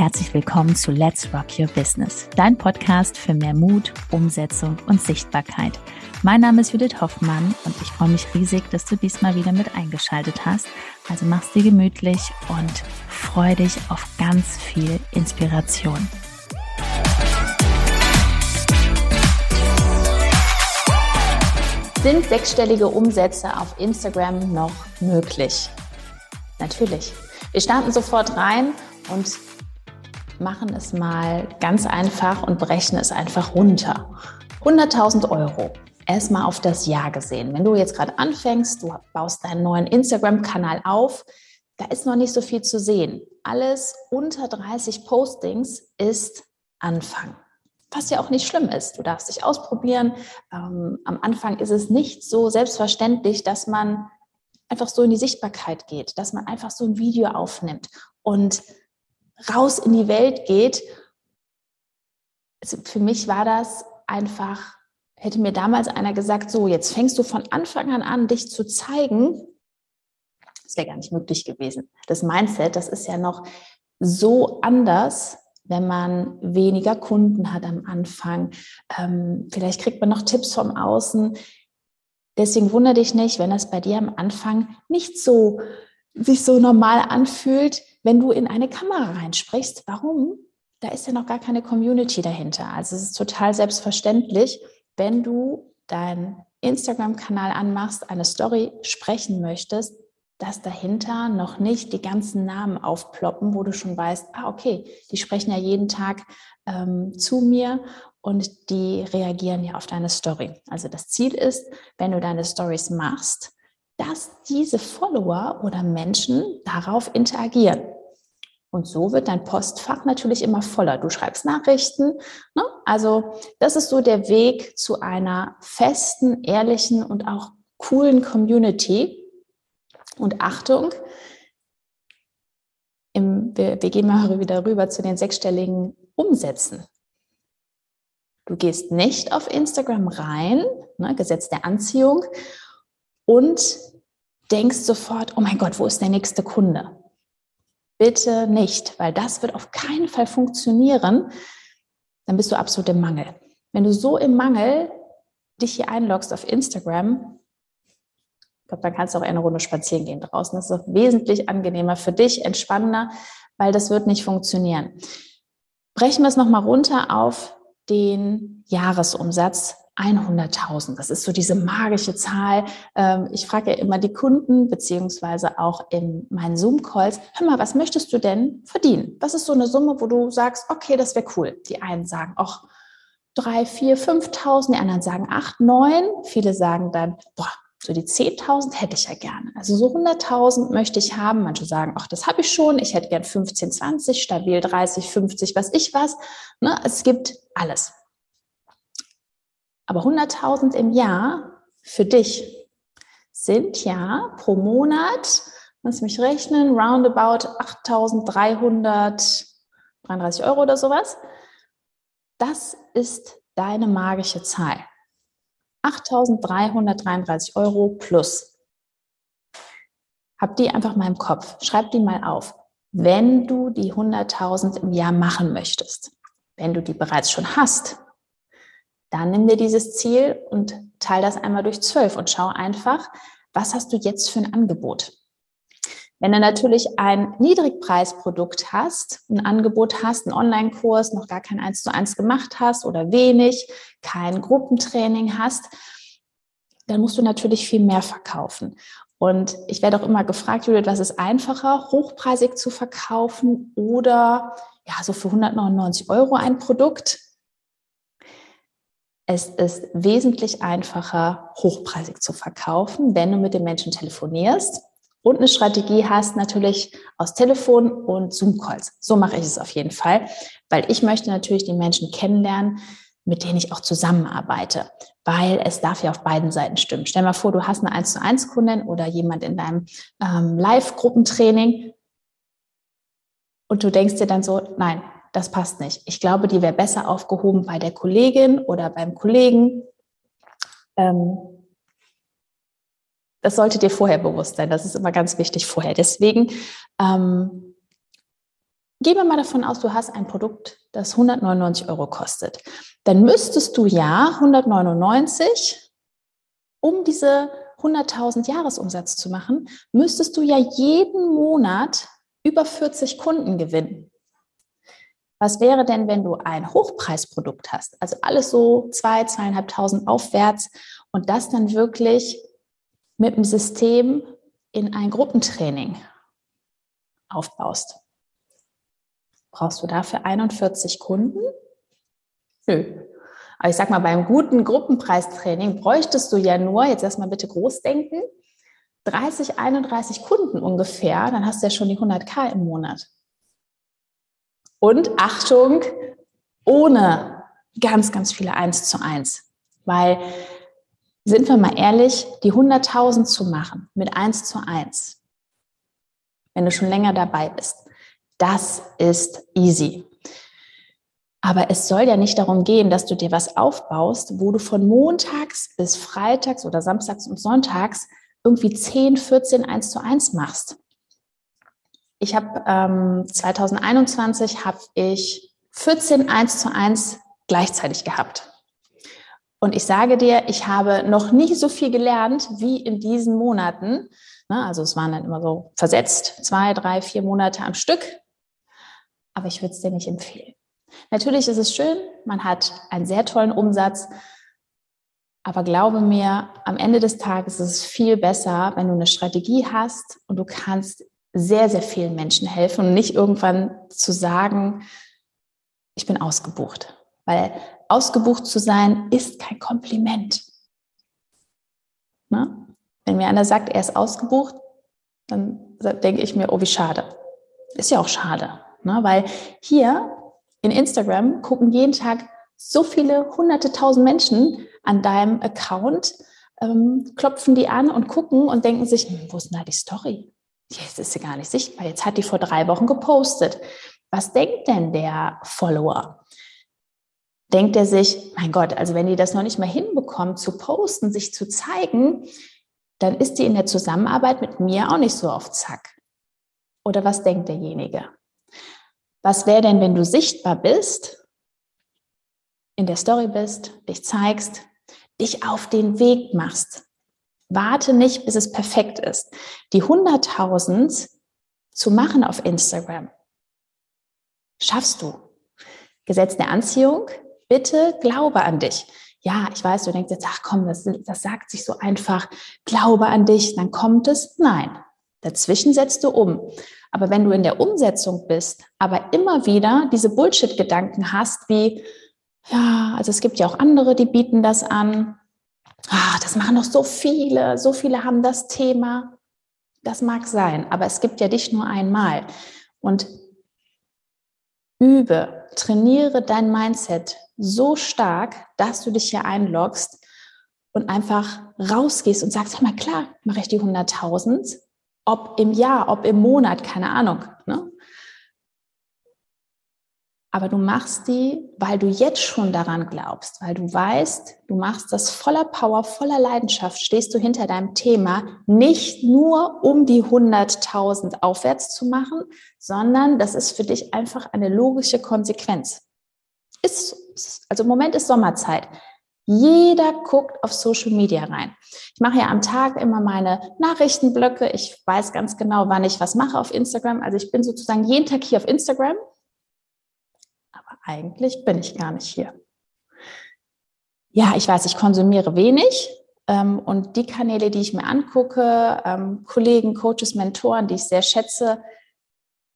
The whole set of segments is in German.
herzlich willkommen zu Let's Rock Your Business, dein Podcast für mehr Mut, Umsetzung und Sichtbarkeit. Mein Name ist Judith Hoffmann und ich freue mich riesig, dass du diesmal wieder mit eingeschaltet hast. Also mach's dir gemütlich und freu dich auf ganz viel Inspiration. Sind sechsstellige Umsätze auf Instagram noch möglich? Natürlich. Wir starten sofort rein und machen es mal ganz einfach und brechen es einfach runter. 100.000 Euro. Erstmal auf das Jahr gesehen. Wenn du jetzt gerade anfängst, du baust deinen neuen Instagram-Kanal auf, da ist noch nicht so viel zu sehen. Alles unter 30 Postings ist Anfang. Was ja auch nicht schlimm ist. Du darfst dich ausprobieren. Ähm, am Anfang ist es nicht so selbstverständlich, dass man einfach so in die Sichtbarkeit geht, dass man einfach so ein Video aufnimmt und raus in die Welt geht. Also für mich war das einfach, hätte mir damals einer gesagt, so, jetzt fängst du von Anfang an an, dich zu zeigen. Das wäre gar nicht möglich gewesen. Das Mindset, das ist ja noch so anders, wenn man weniger Kunden hat am Anfang. Ähm, vielleicht kriegt man noch Tipps vom Außen. Deswegen wundere dich nicht, wenn das bei dir am Anfang nicht so sich so normal anfühlt, wenn du in eine Kamera reinsprichst. Warum? Da ist ja noch gar keine Community dahinter. Also es ist total selbstverständlich, wenn du deinen Instagram-Kanal anmachst, eine Story sprechen möchtest, dass dahinter noch nicht die ganzen Namen aufploppen, wo du schon weißt, ah, okay, die sprechen ja jeden Tag ähm, zu mir und die reagieren ja auf deine Story. Also das Ziel ist, wenn du deine Stories machst, dass diese Follower oder Menschen darauf interagieren. Und so wird dein Postfach natürlich immer voller. Du schreibst Nachrichten. Ne? Also das ist so der Weg zu einer festen, ehrlichen und auch coolen Community. Und Achtung, im, wir, wir gehen mal wieder rüber zu den sechsstelligen Umsätzen. Du gehst nicht auf Instagram rein, ne, Gesetz der Anziehung, und denkst sofort, oh mein Gott, wo ist der nächste Kunde? Bitte nicht, weil das wird auf keinen Fall funktionieren. Dann bist du absolut im Mangel. Wenn du so im Mangel dich hier einloggst auf Instagram, ich glaube, dann kannst du auch eine Runde spazieren gehen draußen. Das ist wesentlich angenehmer für dich, entspannender, weil das wird nicht funktionieren. Brechen wir es nochmal runter auf den Jahresumsatz 100.000. Das ist so diese magische Zahl. Ähm, ich frage ja immer die Kunden, beziehungsweise auch in meinen Zoom-Calls, hör mal, was möchtest du denn verdienen? Was ist so eine Summe, wo du sagst, okay, das wäre cool. Die einen sagen, ach, drei, vier, 5.000, die anderen sagen acht, neun. Viele sagen dann, boah, so die 10.000 hätte ich ja gerne. Also so 100.000 möchte ich haben. Manche sagen, ach, das habe ich schon. Ich hätte gern 15, 20, stabil 30, 50, was ich was. Ne? Es gibt alles. Aber 100.000 im Jahr für dich sind ja pro Monat, lass mich rechnen, roundabout 8.333 Euro oder sowas. Das ist deine magische Zahl. 8.333 Euro plus. Hab die einfach mal im Kopf. Schreib die mal auf. Wenn du die 100.000 im Jahr machen möchtest, wenn du die bereits schon hast, dann nimm dir dieses Ziel und teile das einmal durch zwölf und schau einfach, was hast du jetzt für ein Angebot? Wenn du natürlich ein Niedrigpreisprodukt hast, ein Angebot hast, einen Online-Kurs, noch gar kein eins zu eins gemacht hast oder wenig, kein Gruppentraining hast, dann musst du natürlich viel mehr verkaufen. Und ich werde auch immer gefragt, Judith, was ist einfacher, hochpreisig zu verkaufen oder ja, so für 199 Euro ein Produkt? Es ist wesentlich einfacher, hochpreisig zu verkaufen, wenn du mit den Menschen telefonierst und eine Strategie hast, natürlich aus Telefon und Zoom-Calls. So mache ich es auf jeden Fall, weil ich möchte natürlich die Menschen kennenlernen, mit denen ich auch zusammenarbeite, weil es darf ja auf beiden Seiten stimmen. Stell mal vor, du hast eine 1 zu 1 Kundin oder jemand in deinem ähm, Live-Gruppentraining und du denkst dir dann so, nein, das passt nicht. Ich glaube, die wäre besser aufgehoben bei der Kollegin oder beim Kollegen. Ähm, das sollte dir vorher bewusst sein. Das ist immer ganz wichtig vorher. Deswegen ähm, gehen wir mal davon aus, du hast ein Produkt, das 199 Euro kostet. Dann müsstest du ja 199, um diese 100.000 Jahresumsatz zu machen, müsstest du ja jeden Monat über 40 Kunden gewinnen. Was wäre denn, wenn du ein Hochpreisprodukt hast? Also alles so zwei, zweieinhalbtausend aufwärts und das dann wirklich mit dem System in ein Gruppentraining aufbaust. Brauchst du dafür 41 Kunden? Nö. Aber ich sag mal, beim guten Gruppenpreistraining bräuchtest du ja nur, jetzt erstmal bitte groß denken, 30, 31 Kunden ungefähr, dann hast du ja schon die 100k im Monat. Und Achtung, ohne ganz, ganz viele 1 zu 1. Weil, sind wir mal ehrlich, die 100.000 zu machen mit 1 zu 1, wenn du schon länger dabei bist, das ist easy. Aber es soll ja nicht darum gehen, dass du dir was aufbaust, wo du von montags bis freitags oder samstags und sonntags irgendwie 10, 14, 1 zu 1 machst. Ich habe ähm, 2021 habe ich 14 1 zu 1 gleichzeitig gehabt. Und ich sage dir, ich habe noch nie so viel gelernt wie in diesen Monaten. Also es waren dann immer so versetzt, zwei, drei, vier Monate am Stück. Aber ich würde es dir nicht empfehlen. Natürlich ist es schön, man hat einen sehr tollen Umsatz, aber glaube mir, am Ende des Tages ist es viel besser, wenn du eine Strategie hast und du kannst sehr, sehr vielen Menschen helfen und nicht irgendwann zu sagen, ich bin ausgebucht. Weil ausgebucht zu sein ist kein Kompliment. Ne? Wenn mir einer sagt, er ist ausgebucht, dann denke ich mir, oh, wie schade. Ist ja auch schade, ne? weil hier in Instagram gucken jeden Tag so viele hunderte tausend Menschen an deinem Account, ähm, klopfen die an und gucken und denken sich, hm, wo ist denn da die Story? Jetzt ist sie gar nicht sichtbar. Jetzt hat die vor drei Wochen gepostet. Was denkt denn der Follower? Denkt er sich, mein Gott, also wenn die das noch nicht mal hinbekommt, zu posten, sich zu zeigen, dann ist die in der Zusammenarbeit mit mir auch nicht so auf Zack. Oder was denkt derjenige? Was wäre denn, wenn du sichtbar bist, in der Story bist, dich zeigst, dich auf den Weg machst? Warte nicht, bis es perfekt ist. Die 100.000 zu machen auf Instagram, schaffst du. Gesetz der Anziehung, bitte glaube an dich. Ja, ich weiß, du denkst jetzt, ach komm, das, das sagt sich so einfach, glaube an dich, dann kommt es. Nein, dazwischen setzt du um. Aber wenn du in der Umsetzung bist, aber immer wieder diese Bullshit-Gedanken hast, wie, ja, also es gibt ja auch andere, die bieten das an. Ah, das machen doch so viele, so viele haben das Thema. Das mag sein, aber es gibt ja dich nur einmal. Und übe, trainiere dein Mindset so stark, dass du dich hier einloggst und einfach rausgehst und sagst, hör mal, klar, mache ich die 100.000 ob im Jahr, ob im Monat, keine Ahnung. Ne? Aber du machst die, weil du jetzt schon daran glaubst, weil du weißt, du machst das voller Power, voller Leidenschaft, stehst du hinter deinem Thema, nicht nur um die 100.000 aufwärts zu machen, sondern das ist für dich einfach eine logische Konsequenz. Ist, also im Moment ist Sommerzeit. Jeder guckt auf Social Media rein. Ich mache ja am Tag immer meine Nachrichtenblöcke. Ich weiß ganz genau, wann ich was mache auf Instagram. Also ich bin sozusagen jeden Tag hier auf Instagram. Eigentlich bin ich gar nicht hier. Ja, ich weiß, ich konsumiere wenig. Ähm, und die Kanäle, die ich mir angucke, ähm, Kollegen, Coaches, Mentoren, die ich sehr schätze,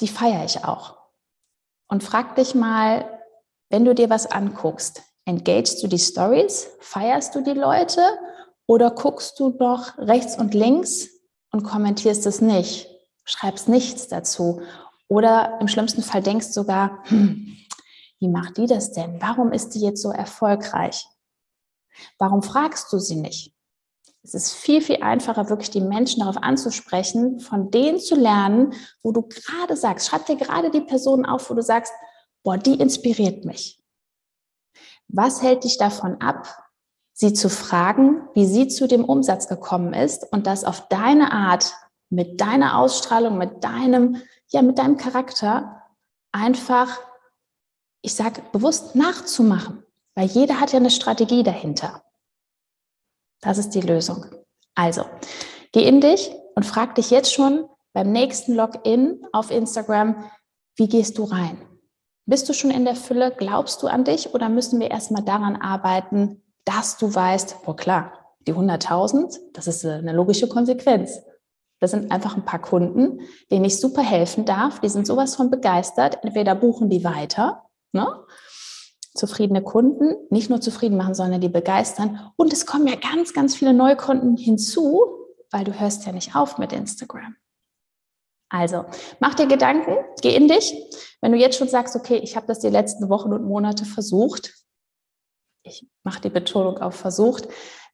die feiere ich auch. Und frag dich mal, wenn du dir was anguckst, Engagest du die Stories? Feierst du die Leute? Oder guckst du doch rechts und links und kommentierst es nicht? Schreibst nichts dazu? Oder im schlimmsten Fall denkst sogar, hm, wie macht die das denn? Warum ist die jetzt so erfolgreich? Warum fragst du sie nicht? Es ist viel, viel einfacher, wirklich die Menschen darauf anzusprechen, von denen zu lernen, wo du gerade sagst, schreib dir gerade die Person auf, wo du sagst, boah, die inspiriert mich. Was hält dich davon ab, sie zu fragen, wie sie zu dem Umsatz gekommen ist und das auf deine Art, mit deiner Ausstrahlung, mit deinem, ja, mit deinem Charakter einfach, ich sage bewusst nachzumachen, weil jeder hat ja eine Strategie dahinter. Das ist die Lösung. Also, geh in dich und frag dich jetzt schon beim nächsten Login auf Instagram, wie gehst du rein? Bist du schon in der Fülle? Glaubst du an dich? Oder müssen wir erstmal daran arbeiten, dass du weißt, oh klar, die 100.000, das ist eine logische Konsequenz. Das sind einfach ein paar Kunden, denen ich super helfen darf. Die sind sowas von begeistert. Entweder buchen die weiter, ne? zufriedene Kunden, nicht nur zufrieden machen, sondern die begeistern. Und es kommen ja ganz, ganz viele Neukunden hinzu, weil du hörst ja nicht auf mit Instagram. Also, mach dir Gedanken, geh in dich. Wenn du jetzt schon sagst, okay, ich habe das die letzten Wochen und Monate versucht, ich mache die Betonung auf versucht,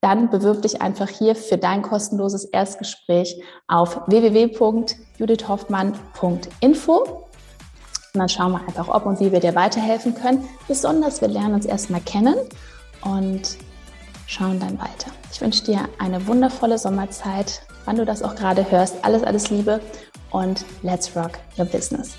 dann bewirb dich einfach hier für dein kostenloses Erstgespräch auf www.judithhoffmann.info. Und dann schauen wir einfach, ob und wie wir dir weiterhelfen können. Besonders, wir lernen uns erstmal kennen und schauen dann weiter. Ich wünsche dir eine wundervolle Sommerzeit, wann du das auch gerade hörst. Alles, alles Liebe und let's rock your business.